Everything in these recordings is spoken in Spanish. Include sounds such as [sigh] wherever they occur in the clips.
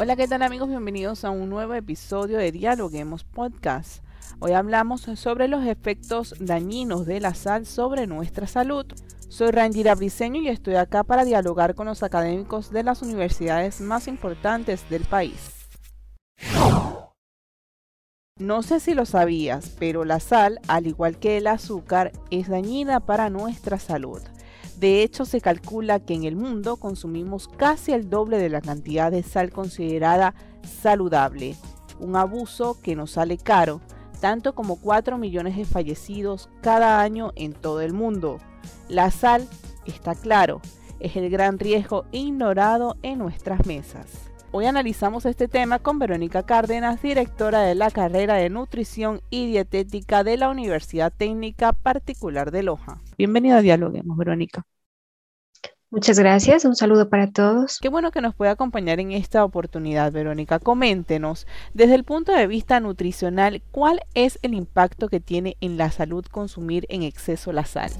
Hola, ¿qué tal amigos? Bienvenidos a un nuevo episodio de Dialoguemos Podcast. Hoy hablamos sobre los efectos dañinos de la sal sobre nuestra salud. Soy Rangira Briseño y estoy acá para dialogar con los académicos de las universidades más importantes del país. No sé si lo sabías, pero la sal, al igual que el azúcar, es dañina para nuestra salud. De hecho, se calcula que en el mundo consumimos casi el doble de la cantidad de sal considerada saludable, un abuso que nos sale caro, tanto como 4 millones de fallecidos cada año en todo el mundo. La sal, está claro, es el gran riesgo ignorado en nuestras mesas. Hoy analizamos este tema con Verónica Cárdenas, directora de la carrera de Nutrición y Dietética de la Universidad Técnica Particular de Loja. Bienvenida a Dialoguemos, Verónica. Muchas gracias, un saludo para todos. Qué bueno que nos pueda acompañar en esta oportunidad, Verónica. Coméntenos, desde el punto de vista nutricional, ¿cuál es el impacto que tiene en la salud consumir en exceso la sal?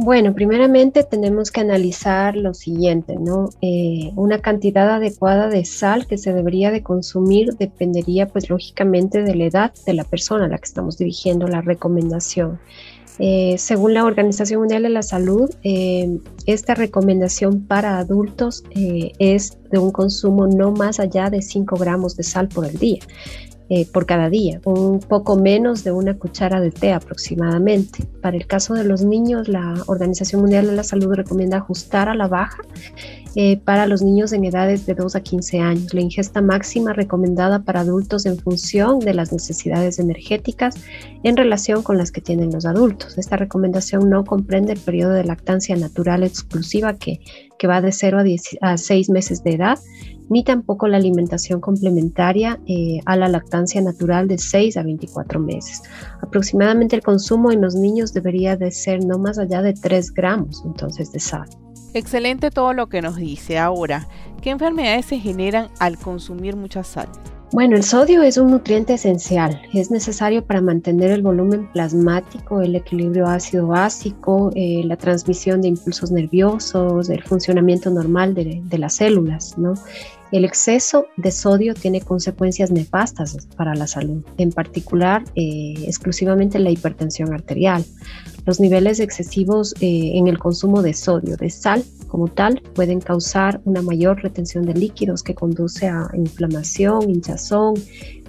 Bueno, primeramente tenemos que analizar lo siguiente, ¿no? Eh, una cantidad adecuada de sal que se debería de consumir dependería, pues lógicamente, de la edad de la persona a la que estamos dirigiendo la recomendación. Eh, según la Organización Mundial de la Salud, eh, esta recomendación para adultos es de un consumo no más allá de 5 gramos de sal por el día. Eh, por cada día, un poco menos de una cuchara de té aproximadamente. Para el caso de los niños, la Organización Mundial de la Salud recomienda ajustar a la baja eh, para los niños en edades de 2 a 15 años. La ingesta máxima recomendada para adultos en función de las necesidades energéticas en relación con las que tienen los adultos. Esta recomendación no comprende el periodo de lactancia natural exclusiva que, que va de 0 a, a 6 meses de edad ni tampoco la alimentación complementaria eh, a la lactancia natural de 6 a 24 meses. Aproximadamente el consumo en los niños debería de ser no más allá de 3 gramos entonces de sal. Excelente todo lo que nos dice. Ahora, ¿qué enfermedades se generan al consumir mucha sal? Bueno, el sodio es un nutriente esencial. Es necesario para mantener el volumen plasmático, el equilibrio ácido-básico, eh, la transmisión de impulsos nerviosos, el funcionamiento normal de, las células, ¿no? El exceso de sodio tiene consecuencias nefastas para la salud, en particular eh, exclusivamente la hipertensión arterial. Los niveles excesivos eh, en el consumo de sodio, de sal como tal, pueden causar una mayor retención de líquidos que conduce a inflamación, hinchazón,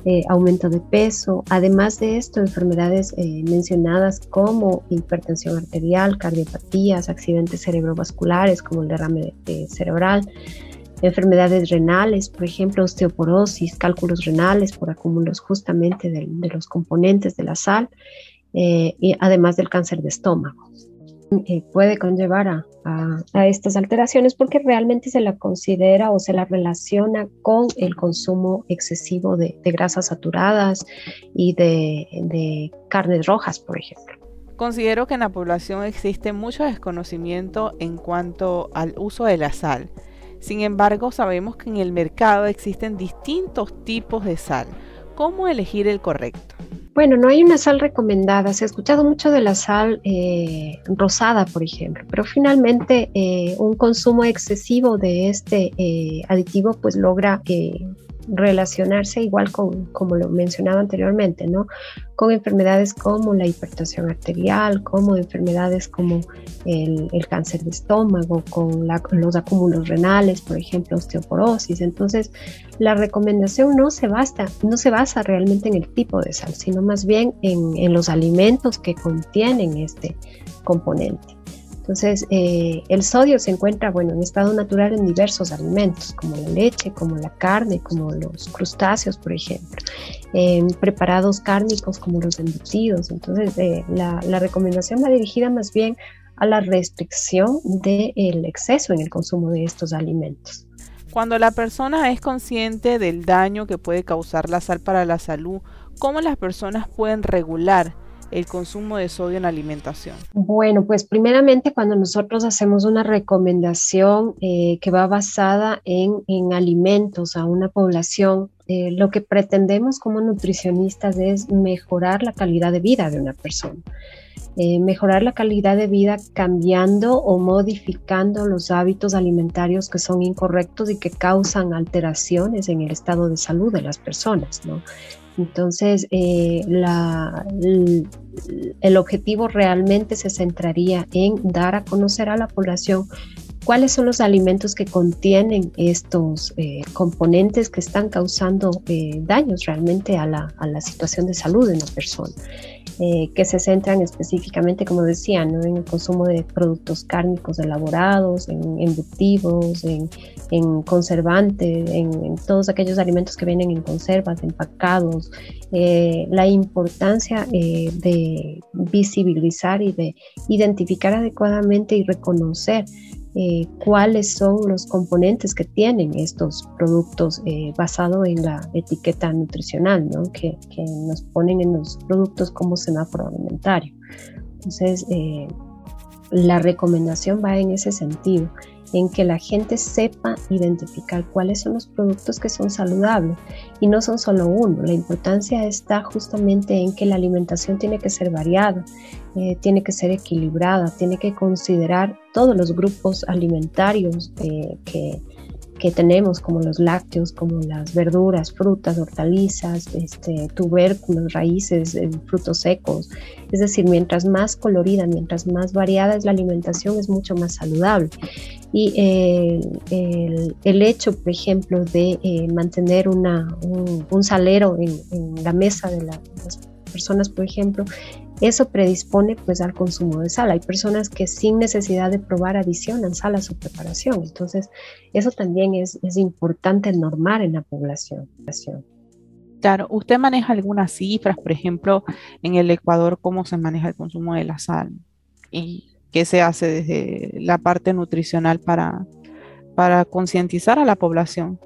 eh, aumento de peso. Además de esto, enfermedades mencionadas como hipertensión arterial, cardiopatías, accidentes cerebrovasculares como el derrame cerebral, enfermedades renales, por ejemplo, osteoporosis, cálculos renales por acúmulos justamente de, los componentes de la sal, eh, y además del cáncer de estómago. Puede conllevar a, estas alteraciones porque realmente se la considera o se la relaciona con el consumo excesivo de, grasas saturadas y de, de carnes rojas, por ejemplo. Considero que en la población existe mucho desconocimiento en cuanto al uso de la sal sin embargo, sabemos que en el mercado existen distintos tipos de sal. ¿Cómo elegir el correcto? Bueno, no hay una sal recomendada. Se ha escuchado mucho de la sal eh, rosada, por ejemplo, pero finalmente eh, un consumo excesivo de este eh, aditivo pues logra relacionarse igual con, como lo mencionaba anteriormente, ¿no? Con enfermedades como la hipertensión arterial, como enfermedades como el, cáncer de estómago, con los acúmulos renales, por ejemplo, osteoporosis. Entonces, la recomendación no se, basta, no se basa realmente en el tipo de sal, sino más bien en, en los alimentos que contienen este componente. Entonces, eh, el sodio se encuentra, bueno, en estado natural en diversos alimentos, como la leche, como la carne, como los crustáceos, por ejemplo, en preparados cárnicos como los embutidos. Entonces, eh, la, recomendación va dirigida más bien a la restricción del exceso en el consumo de estos alimentos. Cuando la persona es consciente del daño que puede causar la sal para la salud, ¿cómo las personas pueden regular el consumo de sodio en la alimentación? Bueno, pues primeramente cuando nosotros hacemos una recomendación eh, que va basada en, alimentos a una población, eh, lo que pretendemos como nutricionistas es mejorar la calidad de vida de una persona. eh, mejorar la calidad de vida cambiando o modificando los hábitos alimentarios que son incorrectos y que causan alteraciones en el estado de salud de las personas. ¿no? Entonces, eh, el, objetivo realmente se centraría en dar a conocer a la población cuáles son los alimentos que contienen estos eh, componentes que están causando eh, daños realmente a la, a la, situación de salud de una persona. Eh, que se centran específicamente, como decía, ¿no? en el consumo de productos cárnicos elaborados, en embutidos, en, en conservantes, en, todos aquellos alimentos que vienen en conservas, empacados, eh, la importancia de visibilizar y de identificar adecuadamente y reconocer eh, cuáles son los componentes que tienen estos productos eh, basados en la etiqueta nutricional, ¿no? que, que, nos ponen en los productos como semáforo alimentario. Entonces, eh, la recomendación va en ese sentido en que la gente sepa identificar cuáles son los productos que son saludables y no son solo uno. La importancia está justamente en que la alimentación tiene que ser variada, eh, tiene que ser equilibrada, tiene que considerar todos los grupos alimentarios eh, que, que tenemos, como los lácteos, como las verduras, frutas, hortalizas, este, tubérculos, raíces, eh, frutos secos. Es decir, mientras más colorida, mientras más variada es la alimentación, es mucho más saludable. Y eh, el, hecho, por ejemplo, de eh, mantener una, un, salero en, la mesa de las personas, por ejemplo, eso predispone pues al consumo de sal. Hay personas que sin necesidad de probar adicionan sal a su preparación. Entonces, eso también es, es importante normar en la población. Claro, ¿usted maneja algunas cifras, por ejemplo, en el Ecuador, cómo se maneja el consumo de la sal? ¿Y qué se hace desde la parte nutricional para, para concientizar a la población?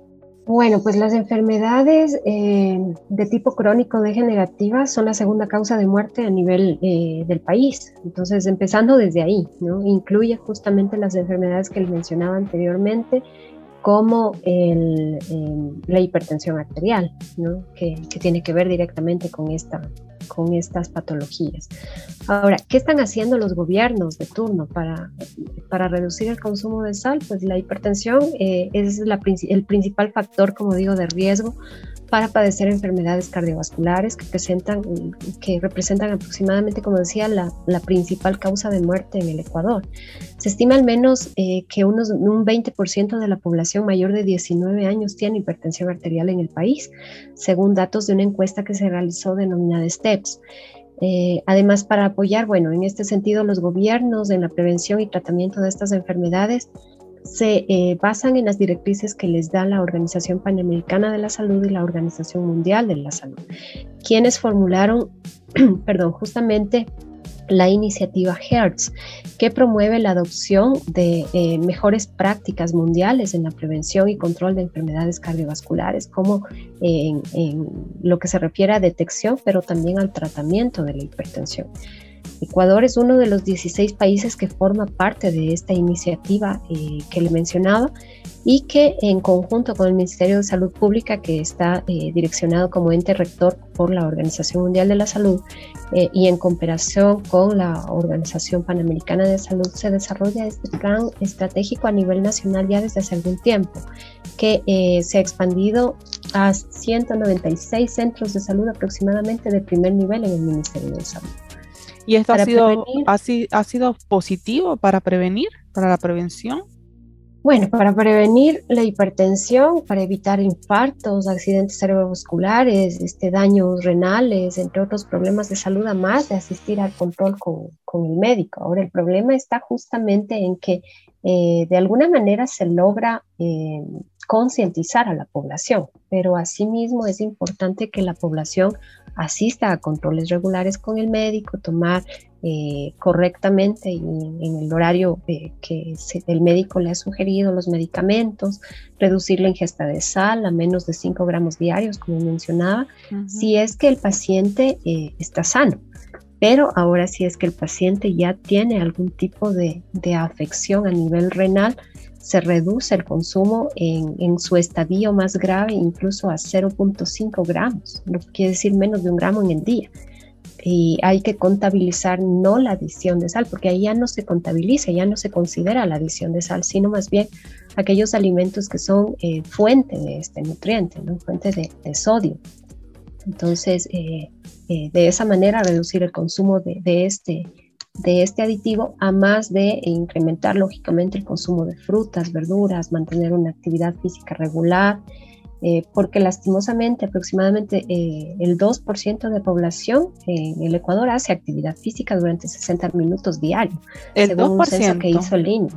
Bueno, pues las enfermedades eh, de tipo crónico degenerativas son la segunda causa de muerte a nivel eh, del país. Entonces, empezando desde ahí, ¿no? Incluye justamente las enfermedades que les mencionaba anteriormente, como el, la hipertensión arterial, que, tiene que ver directamente con, esta, con estas patologías. Ahora, ¿qué están haciendo los gobiernos de turno para, para reducir el consumo de sal? Pues la hipertensión eh, es el principal factor, como digo, de riesgo para padecer enfermedades cardiovasculares que, presentan, que representan aproximadamente, como decía, la, la principal causa de muerte en el Ecuador. Se estima al menos eh, que unos, un 20% de la población mayor de 19 años tiene hipertensión arterial en el país, según datos de una encuesta que se realizó denominada STEPS. Eh, además, para apoyar, bueno, en este sentido, los gobiernos en la prevención y tratamiento de estas enfermedades se eh, basan en las directrices que les da la Organización Panamericana de la Salud y la Organización Mundial de la Salud, quienes formularon, [clears throat] perdón, justamente la iniciativa HERTZ, que promueve la adopción de eh, mejores prácticas mundiales en la prevención y control de enfermedades cardiovasculares, como en lo que se refiere a detección, pero también al tratamiento de la hipertensión. Ecuador es uno de los 16 países que forma parte de esta iniciativa eh, que le mencionaba y que en conjunto con el Ministerio de Salud Pública, que está eh, direccionado como ente rector por la Organización Mundial de la Salud eh, y en cooperación con la Organización Panamericana de Salud, se desarrolla este plan estratégico a nivel nacional ya desde hace algún tiempo, que se ha expandido a 196 centros de salud aproximadamente de primer nivel en el Ministerio de Salud. ¿Y esto ha sido, ha, sido positivo para prevenir, para la prevención? Bueno, para prevenir la hipertensión, para evitar infartos, accidentes cerebrovasculares, este, daños renales, entre otros problemas de salud, además de asistir al control con, con el médico. Ahora, el problema está justamente en que eh, de alguna manera se logra eh, concientizar a la población, pero asimismo es importante que la población asista a controles regulares con el médico, tomar eh, correctamente y en el horario eh, que el médico le ha sugerido los medicamentos, reducir la ingesta de sal a menos de 5 gramos diarios, como mencionaba, si es que el paciente eh, está sano. Pero ahora si es que el paciente ya tiene algún tipo de, de afección a nivel renal, se reduce el consumo en, su estadio más grave incluso a 0.5 gramos, lo que quiere decir menos de un gramo en el día. y hay que contabilizar no la adición de sal, porque ahí ya no se contabiliza, ya no se considera la adición de sal, sino más bien aquellos alimentos que son eh, fuente de este nutriente, ¿no? fuente de, sodio. Entonces, eh, eh, de esa manera reducir el consumo de, este, de este aditivo, a más de incrementar lógicamente el consumo de frutas, verduras, mantener una actividad física regular, eh, porque lastimosamente aproximadamente eh, el 2% de población en el Ecuador hace actividad física durante 60 minutos diarios, el según 2%. un censo que hizo el INE.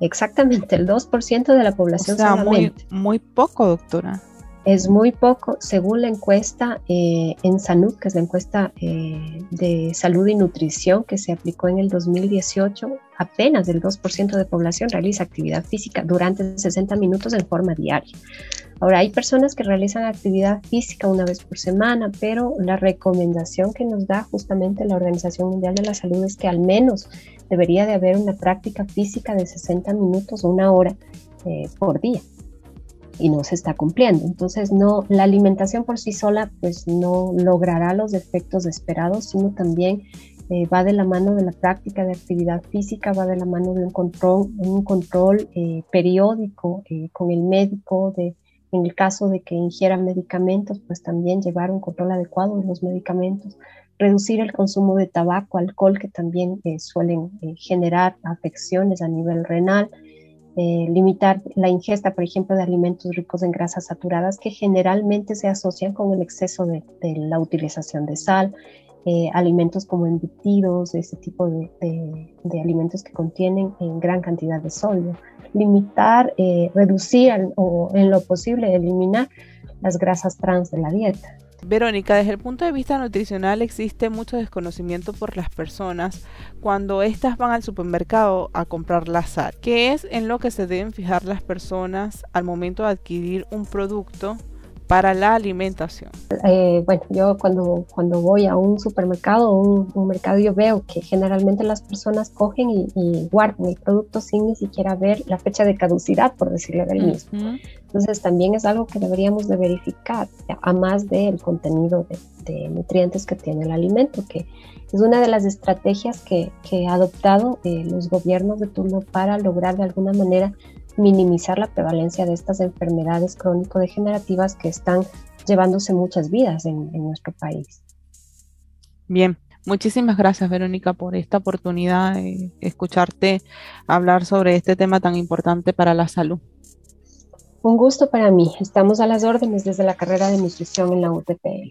Exactamente, el 2% de la población o sea, solamente. Muy, muy poco, doctora. Es muy poco, según la encuesta eh, en SANUD, que es la encuesta de salud y nutrición que se aplicó en el 2018, apenas el 2% de población realiza actividad física durante 60 minutos en forma diaria. Ahora, hay personas que realizan actividad física una vez por semana, pero la recomendación que nos da justamente la Organización Mundial de la Salud es que al menos debería de haber una práctica física de 60 minutos una hora eh, por día y no se está cumpliendo. Entonces, no, la alimentación por sí sola pues no logrará los efectos esperados, sino también eh, va de la mano de la práctica de actividad física, va de la mano de un control, un control eh, periódico con el médico de en el caso de que ingieran medicamentos, pues también llevar un control adecuado de los medicamentos, reducir el consumo de tabaco, alcohol, que también eh, suelen eh, generar afecciones a nivel renal, eh, limitar la ingesta, por ejemplo, de alimentos ricos en grasas saturadas que generalmente se asocian con el exceso de, la utilización de sal, alimentos como embutidos, ese tipo de, de, alimentos que contienen en gran cantidad de sodio limitar, eh, reducir o en lo posible eliminar las grasas trans de la dieta. Verónica, desde el punto de vista nutricional existe mucho desconocimiento por las personas cuando éstas van al supermercado a comprar la sal. ¿Qué es en lo que se deben fijar las personas al momento de adquirir un producto para la alimentación? Eh, bueno, yo cuando, cuando voy a un supermercado o un, mercado, yo veo que generalmente las personas cogen y, guardan el producto sin ni siquiera ver la fecha de caducidad, por decirlo del mismo. Entonces también es algo que deberíamos de verificar, a más del contenido de, nutrientes que tiene el alimento, que es una de las estrategias que, que ha adoptado eh, los gobiernos de turno para lograr de alguna manera minimizar la prevalencia de estas enfermedades crónico-degenerativas que están llevándose muchas vidas en, nuestro país. Bien, muchísimas gracias Verónica por esta oportunidad de escucharte hablar sobre este tema tan importante para la salud. Un gusto para mí. Estamos a las órdenes desde la carrera de nutrición en la UTPL.